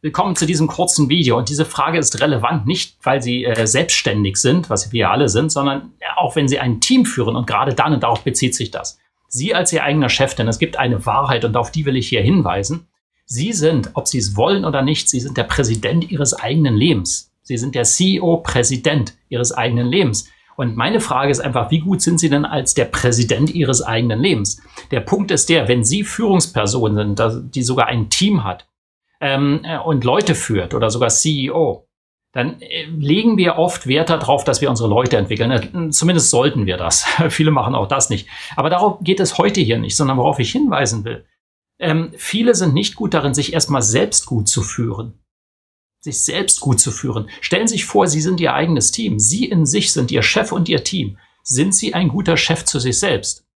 Willkommen zu diesem kurzen Video. Und diese Frage ist relevant, nicht weil Sie äh, selbstständig sind, was wir alle sind, sondern auch wenn Sie ein Team führen und gerade dann, und darauf bezieht sich das. Sie als Ihr eigener Chef, denn es gibt eine Wahrheit und auf die will ich hier hinweisen. Sie sind, ob Sie es wollen oder nicht, Sie sind der Präsident Ihres eigenen Lebens. Sie sind der CEO-Präsident Ihres eigenen Lebens. Und meine Frage ist einfach, wie gut sind Sie denn als der Präsident Ihres eigenen Lebens? Der Punkt ist der, wenn Sie Führungsperson sind, die sogar ein Team hat, ähm, äh, und Leute führt oder sogar CEO, dann äh, legen wir oft Wert darauf, dass wir unsere Leute entwickeln. Äh, zumindest sollten wir das. viele machen auch das nicht. Aber darauf geht es heute hier nicht, sondern worauf ich hinweisen will. Ähm, viele sind nicht gut darin, sich erstmal selbst gut zu führen. Sich selbst gut zu führen. Stellen Sie sich vor, Sie sind Ihr eigenes Team. Sie in sich sind Ihr Chef und Ihr Team. Sind Sie ein guter Chef zu sich selbst?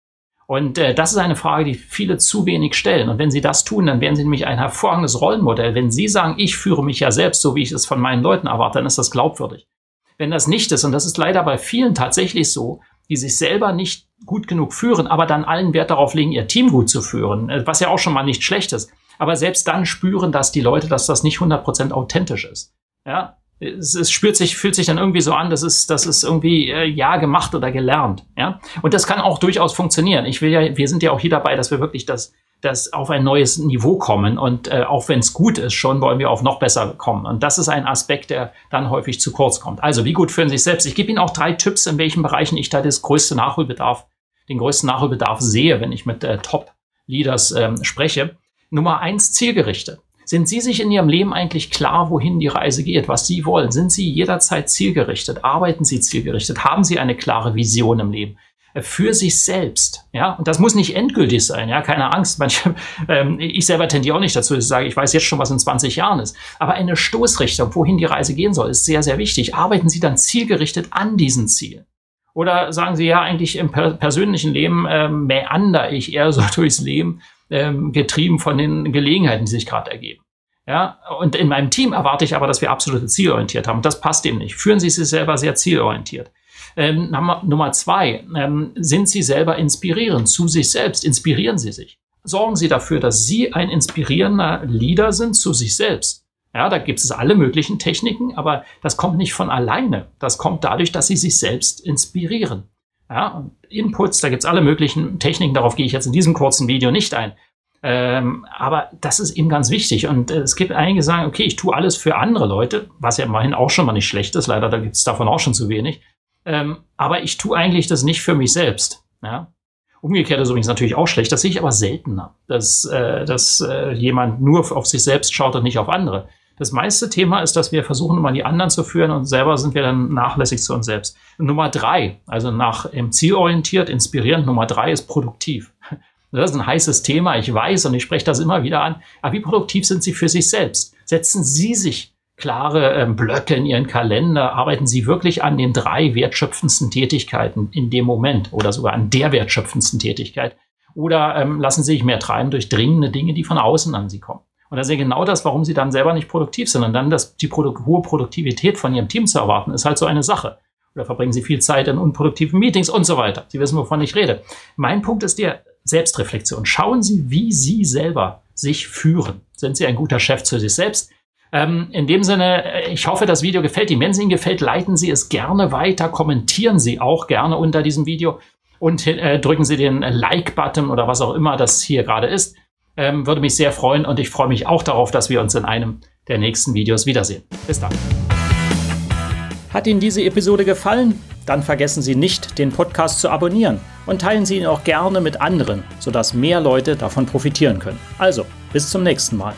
Und äh, das ist eine Frage, die viele zu wenig stellen. Und wenn sie das tun, dann werden sie nämlich ein hervorragendes Rollenmodell. Wenn sie sagen, ich führe mich ja selbst, so wie ich es von meinen Leuten erwarte, dann ist das glaubwürdig. Wenn das nicht ist, und das ist leider bei vielen tatsächlich so, die sich selber nicht gut genug führen, aber dann allen Wert darauf legen, ihr Team gut zu führen, äh, was ja auch schon mal nicht schlecht ist. Aber selbst dann spüren das die Leute, dass das nicht 100% authentisch ist. Ja, es, es spürt sich, fühlt sich dann irgendwie so an, das ist, das ist irgendwie äh, ja gemacht oder gelernt. Ja, und das kann auch durchaus funktionieren. Ich will ja, wir sind ja auch hier dabei, dass wir wirklich das, das auf ein neues Niveau kommen und äh, auch wenn es gut ist, schon wollen wir auf noch besser kommen. Und das ist ein Aspekt, der dann häufig zu kurz kommt. Also wie gut fühlen Sie sich selbst? Ich gebe Ihnen auch drei Tipps, in welchen Bereichen ich da das größte Nachholbedarf, den größten Nachholbedarf sehe, wenn ich mit äh, Top-Leaders ähm, spreche. Nummer eins, zielgerichtet. Sind Sie sich in Ihrem Leben eigentlich klar, wohin die Reise geht, was Sie wollen? Sind Sie jederzeit zielgerichtet? Arbeiten Sie zielgerichtet? Haben Sie eine klare Vision im Leben? Äh, für sich selbst, ja, und das muss nicht endgültig sein, ja, keine Angst. Manche, ähm, ich selber tendiere auch nicht dazu, dass ich sage, ich weiß jetzt schon, was in 20 Jahren ist. Aber eine Stoßrichtung, wohin die Reise gehen soll, ist sehr, sehr wichtig. Arbeiten Sie dann zielgerichtet an diesen Zielen. Oder sagen Sie ja, eigentlich im per persönlichen Leben äh, meander ich eher so durchs Leben ähm, getrieben von den Gelegenheiten, die sich gerade ergeben. Ja, und in meinem Team erwarte ich aber, dass wir absolute zielorientiert haben. Das passt eben nicht. Führen Sie sich selber sehr zielorientiert. Ähm, Nummer zwei, ähm, sind Sie selber inspirierend zu sich selbst? Inspirieren Sie sich. Sorgen Sie dafür, dass Sie ein inspirierender Leader sind zu sich selbst. Ja, da gibt es alle möglichen Techniken, aber das kommt nicht von alleine. Das kommt dadurch, dass Sie sich selbst inspirieren. Ja, Inputs, da gibt es alle möglichen Techniken, darauf gehe ich jetzt in diesem kurzen Video nicht ein. Ähm, aber das ist eben ganz wichtig. Und äh, es gibt einige, die sagen, okay, ich tue alles für andere Leute, was ja immerhin auch schon mal nicht schlecht ist. Leider, da gibt es davon auch schon zu wenig. Ähm, aber ich tue eigentlich das nicht für mich selbst. Ja? Umgekehrt ist übrigens natürlich auch schlecht. Das sehe ich aber seltener, dass, äh, dass äh, jemand nur auf sich selbst schaut und nicht auf andere. Das meiste Thema ist, dass wir versuchen, immer die anderen zu führen und selber sind wir dann nachlässig zu uns selbst. Nummer drei, also nach im zielorientiert, inspirierend, Nummer drei ist produktiv. Das ist ein heißes Thema, ich weiß und ich spreche das immer wieder an. Aber wie produktiv sind Sie für sich selbst? Setzen Sie sich klare ähm, Blöcke in Ihren Kalender? Arbeiten Sie wirklich an den drei wertschöpfendsten Tätigkeiten in dem Moment oder sogar an der wertschöpfendsten Tätigkeit? Oder ähm, lassen Sie sich mehr treiben durch dringende Dinge, die von außen an Sie kommen? Und das ist ja genau das, warum sie dann selber nicht produktiv sind. Und dann das, die Produ hohe Produktivität von ihrem Team zu erwarten, ist halt so eine Sache. Oder verbringen sie viel Zeit in unproduktiven Meetings und so weiter. Sie wissen, wovon ich rede. Mein Punkt ist der Selbstreflexion. Schauen Sie, wie Sie selber sich führen. Sind Sie ein guter Chef zu sich selbst? Ähm, in dem Sinne, äh, ich hoffe, das Video gefällt Ihnen. Wenn es Ihnen gefällt, leiten Sie es gerne weiter, kommentieren Sie auch gerne unter diesem Video und äh, drücken Sie den Like-Button oder was auch immer das hier gerade ist. Ähm, würde mich sehr freuen und ich freue mich auch darauf, dass wir uns in einem der nächsten Videos wiedersehen. Bis dann. Hat Ihnen diese Episode gefallen? Dann vergessen Sie nicht, den Podcast zu abonnieren und teilen Sie ihn auch gerne mit anderen, sodass mehr Leute davon profitieren können. Also, bis zum nächsten Mal.